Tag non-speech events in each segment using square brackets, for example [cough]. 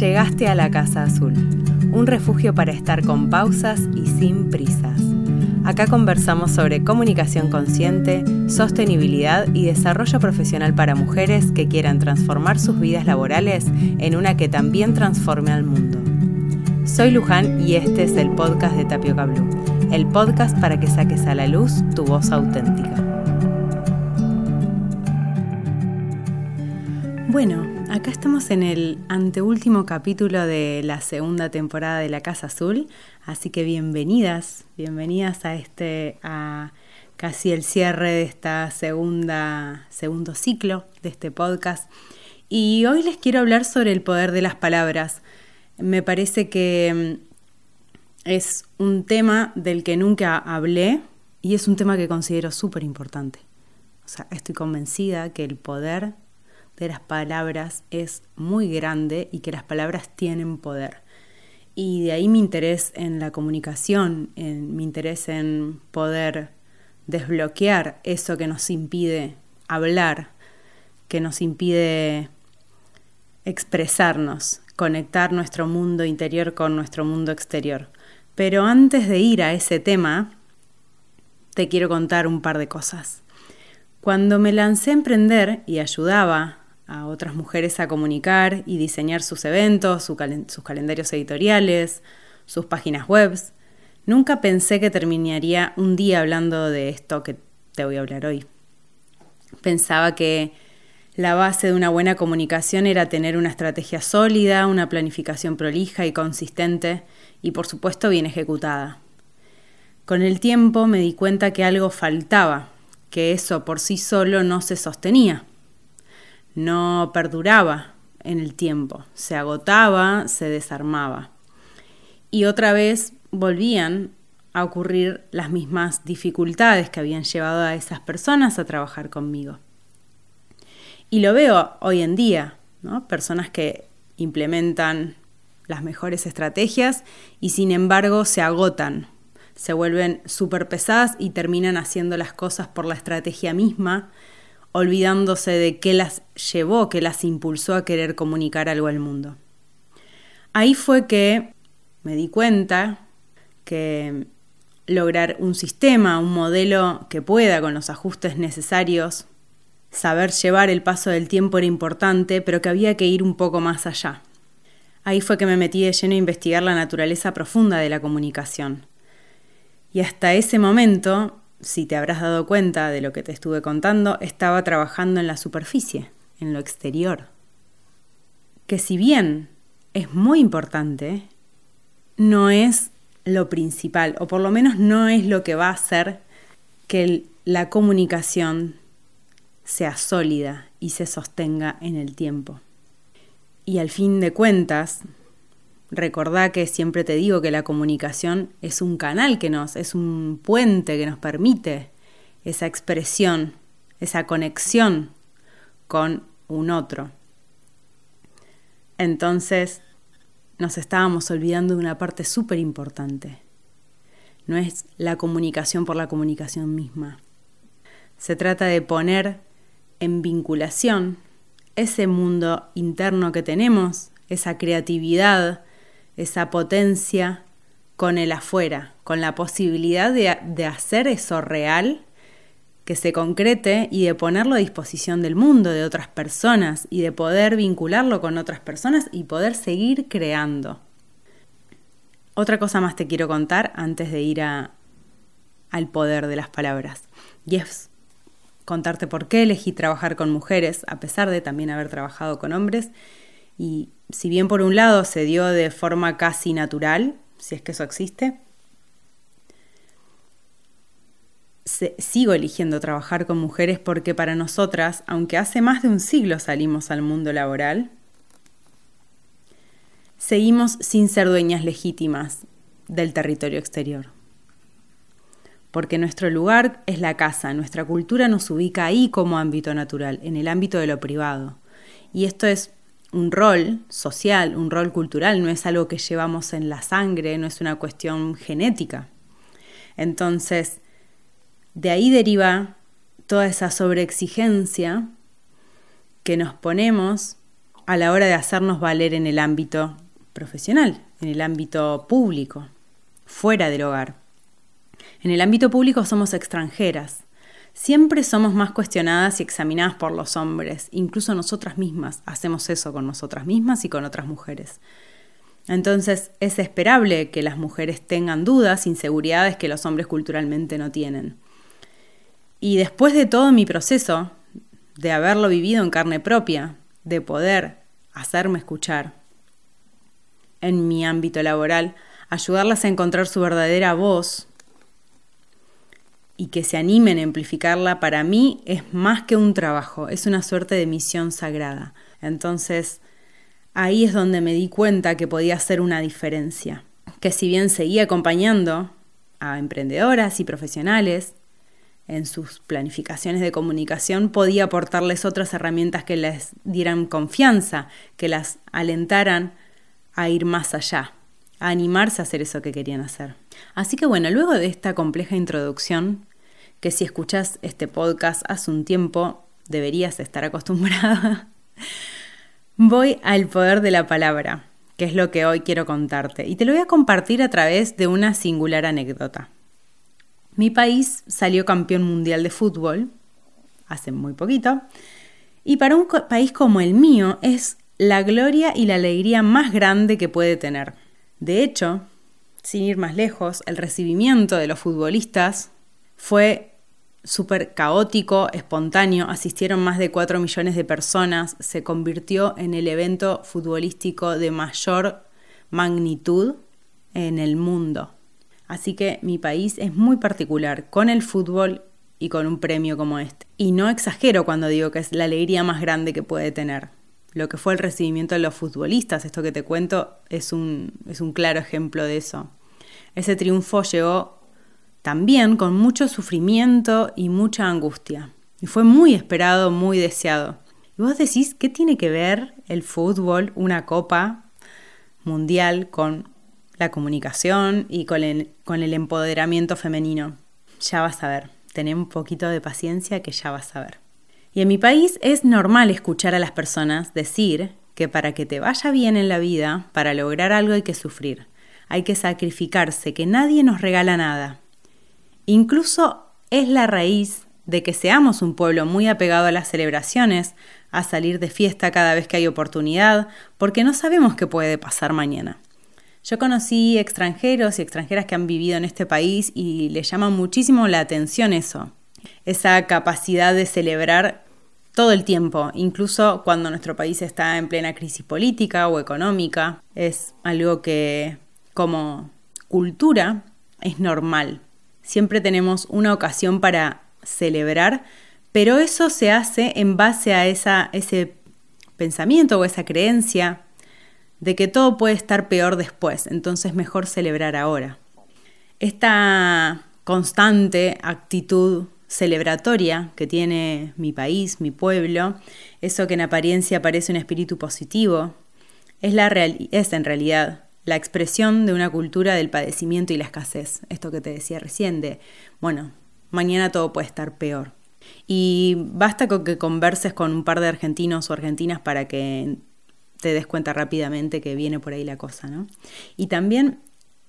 Llegaste a la Casa Azul, un refugio para estar con pausas y sin prisas. Acá conversamos sobre comunicación consciente, sostenibilidad y desarrollo profesional para mujeres que quieran transformar sus vidas laborales en una que también transforme al mundo. Soy Luján y este es el podcast de Tapioca Blue, el podcast para que saques a la luz tu voz auténtica. Bueno, acá estamos en el anteúltimo capítulo de la segunda temporada de La Casa Azul, así que bienvenidas, bienvenidas a este, a casi el cierre de esta segunda, segundo ciclo de este podcast. Y hoy les quiero hablar sobre el poder de las palabras. Me parece que mm, es un tema del que nunca hablé y es un tema que considero súper importante. O sea, estoy convencida que el poder de las palabras es muy grande y que las palabras tienen poder. Y de ahí mi interés en la comunicación, en mi interés en poder desbloquear eso que nos impide hablar, que nos impide expresarnos, conectar nuestro mundo interior con nuestro mundo exterior. Pero antes de ir a ese tema, te quiero contar un par de cosas. Cuando me lancé a emprender y ayudaba a otras mujeres a comunicar y diseñar sus eventos, sus calendarios editoriales, sus páginas web. Nunca pensé que terminaría un día hablando de esto que te voy a hablar hoy. Pensaba que la base de una buena comunicación era tener una estrategia sólida, una planificación prolija y consistente y por supuesto bien ejecutada. Con el tiempo me di cuenta que algo faltaba, que eso por sí solo no se sostenía no perduraba en el tiempo, se agotaba, se desarmaba. Y otra vez volvían a ocurrir las mismas dificultades que habían llevado a esas personas a trabajar conmigo. Y lo veo hoy en día, ¿no? personas que implementan las mejores estrategias y sin embargo se agotan, se vuelven súper pesadas y terminan haciendo las cosas por la estrategia misma olvidándose de qué las llevó, qué las impulsó a querer comunicar algo al mundo. Ahí fue que me di cuenta que lograr un sistema, un modelo que pueda con los ajustes necesarios, saber llevar el paso del tiempo era importante, pero que había que ir un poco más allá. Ahí fue que me metí de lleno a investigar la naturaleza profunda de la comunicación. Y hasta ese momento si te habrás dado cuenta de lo que te estuve contando, estaba trabajando en la superficie, en lo exterior. Que si bien es muy importante, no es lo principal, o por lo menos no es lo que va a hacer que la comunicación sea sólida y se sostenga en el tiempo. Y al fin de cuentas, Recordá que siempre te digo que la comunicación es un canal que nos, es un puente que nos permite esa expresión, esa conexión con un otro. Entonces, nos estábamos olvidando de una parte súper importante. No es la comunicación por la comunicación misma. Se trata de poner en vinculación ese mundo interno que tenemos, esa creatividad, esa potencia con el afuera, con la posibilidad de, hacer eso real, que se concrete y de ponerlo a disposición del mundo, de otras personas, y de poder vincularlo con otras personas y poder seguir creando. Otra cosa más te quiero contar antes de ir a, al poder de las palabras. Y es contarte por qué elegí trabajar con mujeres, a pesar de también haber trabajado con hombres, y si bien por un lado se dio de forma casi natural, si es que eso existe, sigo eligiendo trabajar con mujeres porque para nosotras, aunque hace más de un siglo salimos al mundo laboral, seguimos sin ser dueñas legítimas del territorio exterior. Porque nuestro lugar es la casa, nuestra cultura nos ubica ahí como ámbito natural, en el ámbito de lo privado. Y esto es un rol social, un rol cultural, no es algo que llevamos en la sangre, no es una cuestión genética. Entonces, de ahí deriva toda esa sobreexigencia que nos ponemos a la hora de hacernos valer en el ámbito profesional, en el ámbito público, fuera del hogar. En el ámbito público somos extranjeras. Siempre somos más cuestionadas y examinadas por los hombres. Incluso nosotras mismas hacemos eso con nosotras mismas y con otras mujeres. Entonces es esperable que las mujeres tengan dudas, inseguridades que los hombres culturalmente no tienen. Y después de todo mi proceso, de haberlo vivido en carne propia, de poder hacerme escuchar en mi ámbito laboral, ayudarlas a encontrar su verdadera voz y que se animen a amplificarla, para mí es más que un trabajo, es una suerte de misión sagrada. Entonces, ahí es donde me di cuenta que podía hacer una diferencia, que si bien seguía acompañando a emprendedoras y profesionales en sus planificaciones de comunicación, podía aportarles otras herramientas que les dieran confianza, que las alentaran a ir más allá, animarse a hacer eso que querían hacer. Así que bueno, luego de esta compleja introducción, que si escuchas este podcast hace un tiempo deberías estar [laughs] acostumbrada, voy al poder de la palabra, que es lo que hoy quiero contarte, y te lo voy a compartir a través de una singular anécdota. Mi país salió campeón mundial de fútbol hace muy poquito, y para un país como el mío es la gloria y la alegría más grande que puede tener. De hecho, sin ir más lejos, el recibimiento de los futbolistas fue súper caótico, espontáneo, asistieron más de 4 millones de personas, se convirtió en el evento futbolístico de mayor magnitud en el mundo. Así que mi país es muy particular con el fútbol y con un premio como este. Y no exagero cuando digo que es la alegría más grande que puede tener lo que fue el recibimiento de los futbolistas, esto que te cuento es un, es un claro ejemplo de eso. Ese triunfo llegó también con mucho sufrimiento y mucha angustia. Y fue muy esperado, muy deseado. Y vos decís, ¿qué tiene que ver el fútbol, una copa mundial, con la comunicación y con el, con el empoderamiento femenino? Ya vas a ver. Tené un poquito de paciencia que ya vas a ver. Y en mi país es normal escuchar a las personas decir que para que te vaya bien en la vida, para lograr algo hay que sufrir, hay que sacrificarse, que nadie nos regala nada. Incluso es la raíz de que seamos un pueblo muy apegado a las celebraciones, a salir de fiesta cada vez que hay oportunidad, porque no sabemos qué puede pasar mañana. Yo conocí extranjeros y extranjeras que han vivido en este país y les llama muchísimo la atención eso, esa capacidad de celebrar todo el tiempo, incluso cuando nuestro país está en plena crisis política o económica. Es algo que como cultura es normal. Siempre tenemos una ocasión para celebrar, pero eso se hace en base a esa, ese pensamiento o esa creencia de que todo puede estar peor después, entonces mejor celebrar ahora. Esta constante actitud celebratoria que tiene mi país, mi pueblo, eso que en apariencia parece un espíritu positivo, es, la es en realidad la expresión de una cultura del padecimiento y la escasez. Esto que te decía recién de, bueno, mañana todo puede estar peor. Y basta con que converses con un par de argentinos o argentinas para que te des cuenta rápidamente que viene por ahí la cosa, ¿no? Y también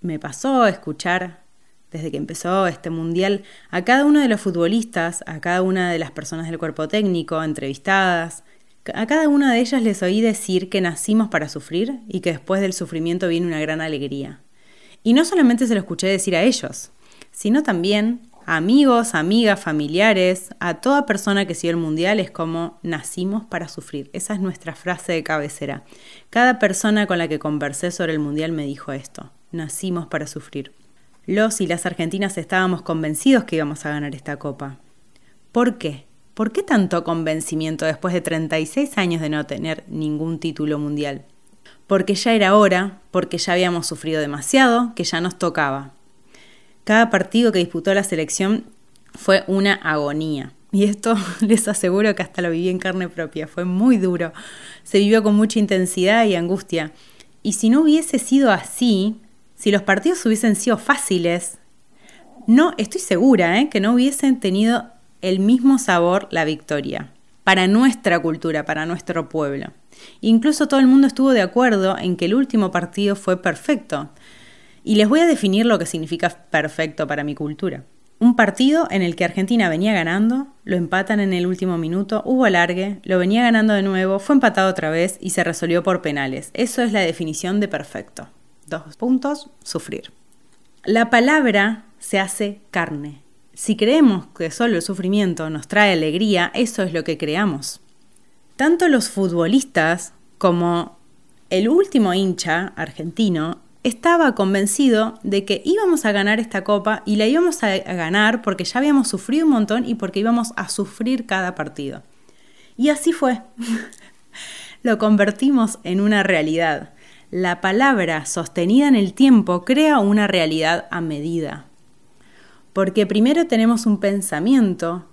me pasó escuchar desde que empezó este mundial, a cada uno de los futbolistas, a cada una de las personas del cuerpo técnico entrevistadas, a cada una de ellas les oí decir que nacimos para sufrir y que después del sufrimiento viene una gran alegría. Y no solamente se lo escuché decir a ellos, sino también a amigos, amigas, familiares, a toda persona que sigue el mundial es como nacimos para sufrir. Esa es nuestra frase de cabecera. Cada persona con la que conversé sobre el mundial me dijo esto, nacimos para sufrir. Los y las argentinas estábamos convencidos que íbamos a ganar esta copa. ¿Por qué? ¿Por qué tanto convencimiento después de 36 años de no tener ningún título mundial? Porque ya era hora, porque ya habíamos sufrido demasiado, que ya nos tocaba. Cada partido que disputó la selección fue una agonía. Y esto [laughs] les aseguro que hasta lo viví en carne propia. Fue muy duro. Se vivió con mucha intensidad y angustia. Y si no hubiese sido así, si los partidos hubiesen sido fáciles, no estoy segura ¿eh? que no hubiesen tenido el mismo sabor la victoria para nuestra cultura, para nuestro pueblo. Incluso todo el mundo estuvo de acuerdo en que el último partido fue perfecto. Y les voy a definir lo que significa perfecto para mi cultura. Un partido en el que Argentina venía ganando, lo empatan en el último minuto, hubo alargue, lo venía ganando de nuevo, fue empatado otra vez y se resolvió por penales. Eso es la definición de perfecto. Puntos, sufrir. La palabra se hace carne. Si creemos que solo el sufrimiento nos trae alegría, eso es lo que creamos. Tanto los futbolistas como el último hincha argentino estaba convencido de que íbamos a ganar esta copa y la íbamos a ganar porque ya habíamos sufrido un montón y porque íbamos a sufrir cada partido. Y así fue. [laughs] Lo convertimos en una realidad. La palabra sostenida en el tiempo crea una realidad a medida. Porque primero tenemos un pensamiento,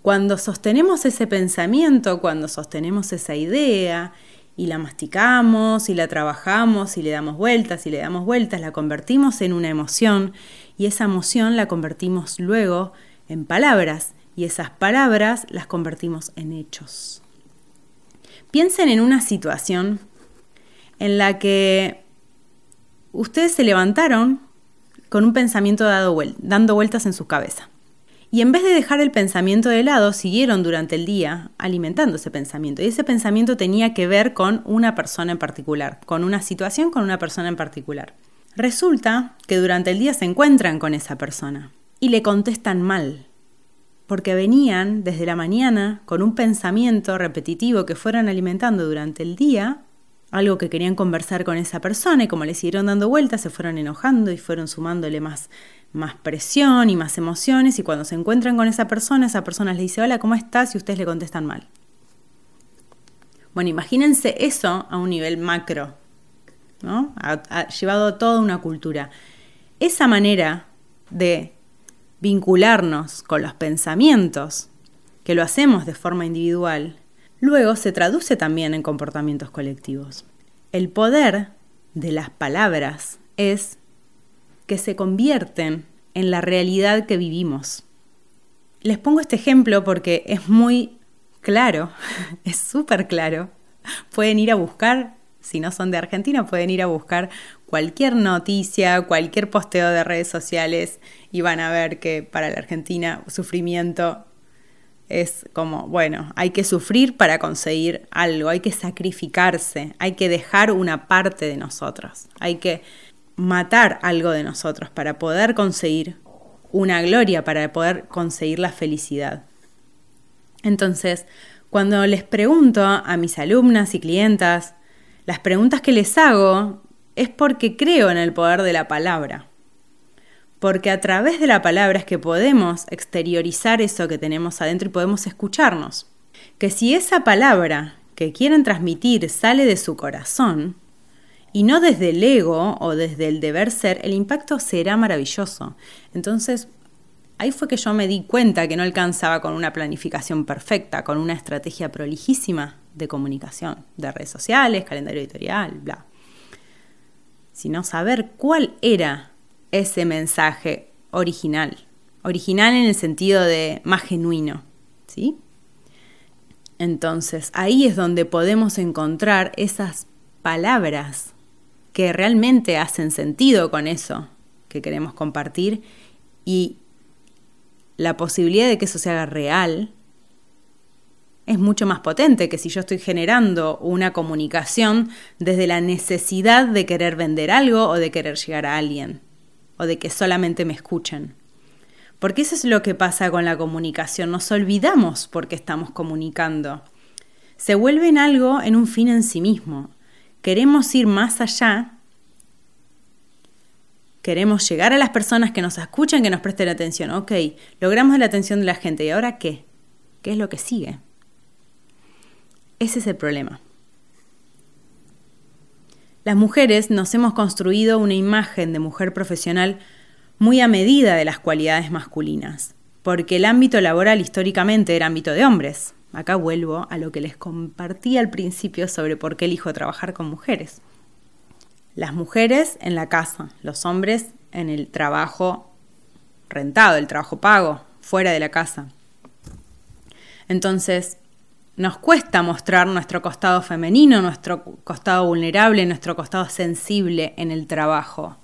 cuando sostenemos ese pensamiento, cuando sostenemos esa idea y la masticamos y la trabajamos y le damos vueltas y le damos vueltas, la convertimos en una emoción y esa emoción la convertimos luego en palabras y esas palabras las convertimos en hechos. Piensen en una situación en la que ustedes se levantaron con un pensamiento dado dando vueltas en su cabeza. Y en vez de dejar el pensamiento de lado, siguieron durante el día alimentando ese pensamiento. Y ese pensamiento tenía que ver con una persona en particular, con una situación con una persona en particular. Resulta que durante el día se encuentran con esa persona y le contestan mal, porque venían desde la mañana con un pensamiento repetitivo que fueron alimentando durante el día algo que querían conversar con esa persona y como le siguieron dando vueltas se fueron enojando y fueron sumándole más, más presión y más emociones y cuando se encuentran con esa persona, esa persona les dice hola, ¿cómo estás? y ustedes le contestan mal. Bueno, imagínense eso a un nivel macro, ¿no? Ha, llevado a toda una cultura. Esa manera de vincularnos con los pensamientos, que lo hacemos de forma individual, luego se traduce también en comportamientos colectivos. El poder de las palabras es que se convierten en la realidad que vivimos. Les pongo este ejemplo porque es muy claro, [laughs] es súper claro. Pueden ir a buscar, si no son de Argentina, pueden ir a buscar cualquier noticia, cualquier posteo de redes sociales y van a ver que para la Argentina sufrimiento es como, bueno, hay que sufrir para conseguir algo, hay que sacrificarse, hay que dejar una parte de nosotros, hay que matar algo de nosotros para poder conseguir una gloria, para poder conseguir la felicidad. Entonces, cuando les pregunto a mis alumnas y clientas, las preguntas que les hago es porque creo en el poder de la palabra porque a través de la palabra es que podemos exteriorizar eso que tenemos adentro y podemos escucharnos. Que si esa palabra que quieren transmitir sale de su corazón, y no desde el ego o desde el deber ser, el impacto será maravilloso. Entonces, ahí fue que yo me di cuenta que no alcanzaba con una planificación perfecta, con una estrategia prolijísima de comunicación, de redes sociales, calendario editorial, bla. Sino saber cuál era ese mensaje original. Original en el sentido de más genuino, ¿sí? Entonces, ahí es donde podemos encontrar esas palabras que realmente hacen sentido con eso que queremos compartir y la posibilidad de que eso se haga real es mucho más potente que si yo estoy generando una comunicación desde la necesidad de querer vender algo o de querer llegar a alguien o de que solamente me escuchen. Porque eso es lo que pasa con la comunicación, nos olvidamos porque estamos comunicando. Se vuelve en algo, en un fin en sí mismo. Queremos ir más allá, queremos llegar a las personas que nos escuchan, que nos presten atención. Ok, logramos la atención de la gente, ¿y ahora qué? ¿Qué es lo que sigue? Ese es el problema. Las mujeres nos hemos construido una imagen de mujer profesional muy a medida de las cualidades masculinas, porque el ámbito laboral históricamente era ámbito de hombres. Acá vuelvo a lo que les compartí al principio sobre por qué elijo trabajar con mujeres. Las mujeres en la casa, los hombres en el trabajo rentado, el trabajo pago, fuera de la casa. Entonces, nos cuesta mostrar nuestro costado femenino, nuestro costado vulnerable, nuestro costado sensible en el trabajo.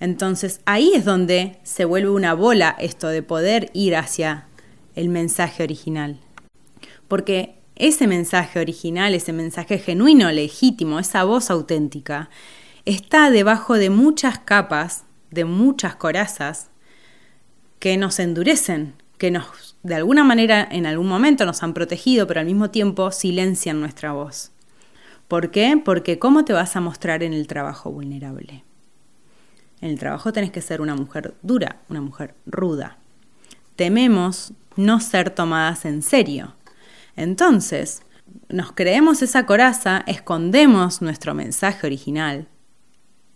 Entonces ahí es donde se vuelve una bola esto de poder ir hacia el mensaje original. Porque ese mensaje original, ese mensaje genuino, legítimo, esa voz auténtica, está debajo de muchas capas, de muchas corazas que nos endurecen, que nos, de alguna manera, en algún momento nos han protegido, pero al mismo tiempo silencian nuestra voz. ¿Por qué? Porque ¿cómo te vas a mostrar en el trabajo vulnerable? En el trabajo tenés que ser una mujer dura, una mujer ruda. Tememos no ser tomadas en serio. Entonces, nos creemos esa coraza, escondemos nuestro mensaje original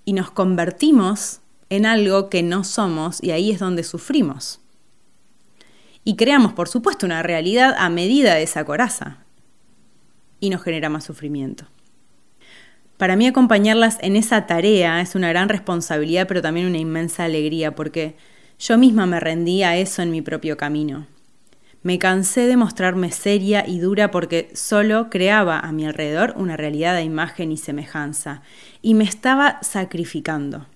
y nos convertimos en algo que no somos y ahí es donde sufrimos. Y creamos, por supuesto, una realidad a medida de esa coraza y nos genera más sufrimiento. Para mí acompañarlas en esa tarea es una gran responsabilidad, pero también una inmensa alegría, porque yo misma me rendí a eso en mi propio camino. Me cansé de mostrarme seria y dura porque solo creaba a mi alrededor una realidad de imagen y semejanza, y me estaba sacrificando.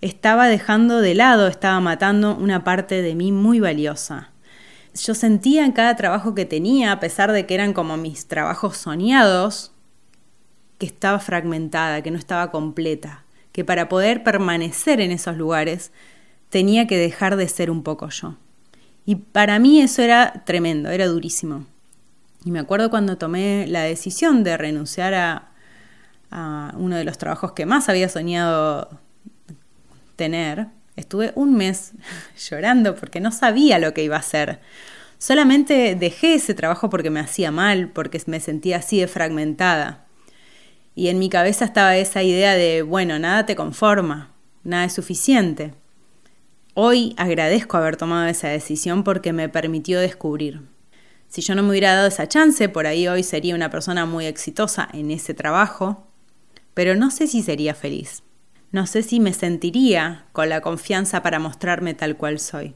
Estaba dejando de lado, estaba matando una parte de mí muy valiosa. Yo sentía en cada trabajo que tenía, a pesar de que eran como mis trabajos soñados, que estaba fragmentada, que no estaba completa, que para poder permanecer en esos lugares tenía que dejar de ser un poco yo. Y para mí eso era tremendo, era durísimo. Y me acuerdo cuando tomé la decisión de renunciar a, uno de los trabajos que más había soñado tener, estuve un mes [laughs] llorando porque no sabía lo que iba a hacer. Solamente dejé ese trabajo porque me hacía mal, porque me sentía así de fragmentada. Y en mi cabeza estaba esa idea de, bueno, nada te conforma, nada es suficiente. Hoy agradezco haber tomado esa decisión porque me permitió descubrir. Si yo no me hubiera dado esa chance, por ahí hoy sería una persona muy exitosa en ese trabajo, pero no sé si sería feliz. No sé si me sentiría con la confianza para mostrarme tal cual soy,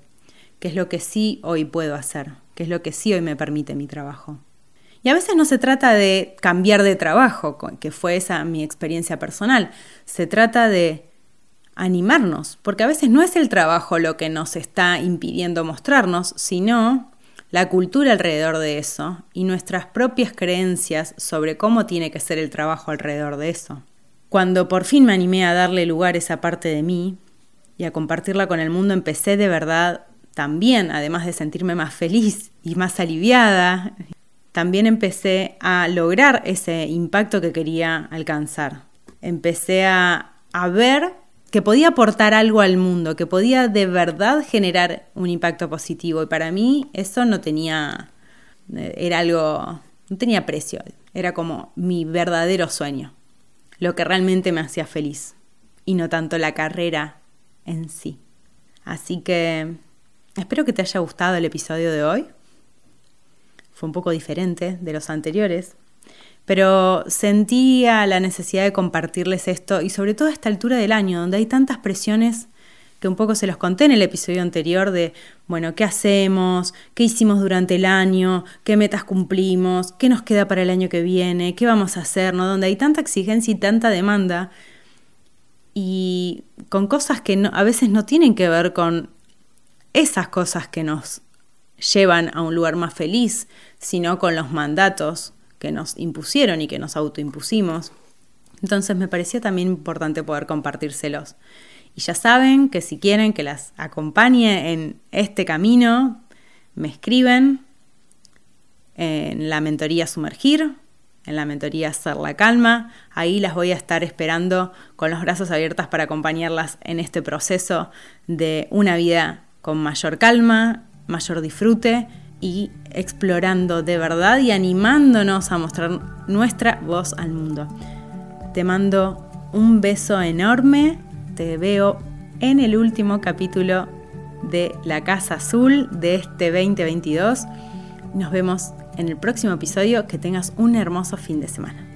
que es lo que sí hoy puedo hacer, que es lo que sí hoy me permite mi trabajo. Y a veces no se trata de cambiar de trabajo, que fue esa mi experiencia personal, se trata de animarnos, porque a veces no es el trabajo lo que nos está impidiendo mostrarnos, sino la cultura alrededor de eso y nuestras propias creencias sobre cómo tiene que ser el trabajo alrededor de eso. Cuando por fin me animé a darle lugar a esa parte de mí y a compartirla con el mundo, empecé de verdad también, además de sentirme más feliz y más aliviada, también empecé a lograr ese impacto que quería alcanzar. Empecé a, a ver que podía aportar algo al mundo, que podía de verdad generar un impacto positivo. Y para mí eso no tenía, eh, era algo, no tenía precio, era como mi verdadero sueño, lo que realmente me hacía feliz y no tanto la carrera en sí. Así que espero que te haya gustado el episodio de hoy. Fue un poco diferente de los anteriores, pero sentía la necesidad de compartirles esto y sobre todo a esta altura del año, donde hay tantas presiones que un poco se los conté en el episodio anterior de, bueno, ¿qué hacemos? ¿Qué hicimos durante el año? ¿Qué metas cumplimos? ¿Qué nos queda para el año que viene? ¿Qué vamos a hacer? ¿no? Donde hay tanta exigencia y tanta demanda y con cosas que a veces no tienen que ver con esas cosas que nos llevan a un lugar más feliz, sino con los mandatos que nos impusieron y que nos autoimpusimos. Entonces me parecía también importante poder compartírselos. Y ya saben que si quieren que las acompañe en este camino, me escriben en la mentoría Sumergir, en la mentoría Ser la Calma. Ahí las voy a estar esperando con los brazos abiertos para acompañarlas en este proceso de una vida con mayor calma, mayor disfrute y explorando de verdad y animándonos a mostrar nuestra voz al mundo. Te mando un beso enorme, te veo en el último capítulo de La Casa Azul de este 2022. Nos vemos en el próximo episodio, que tengas un hermoso fin de semana.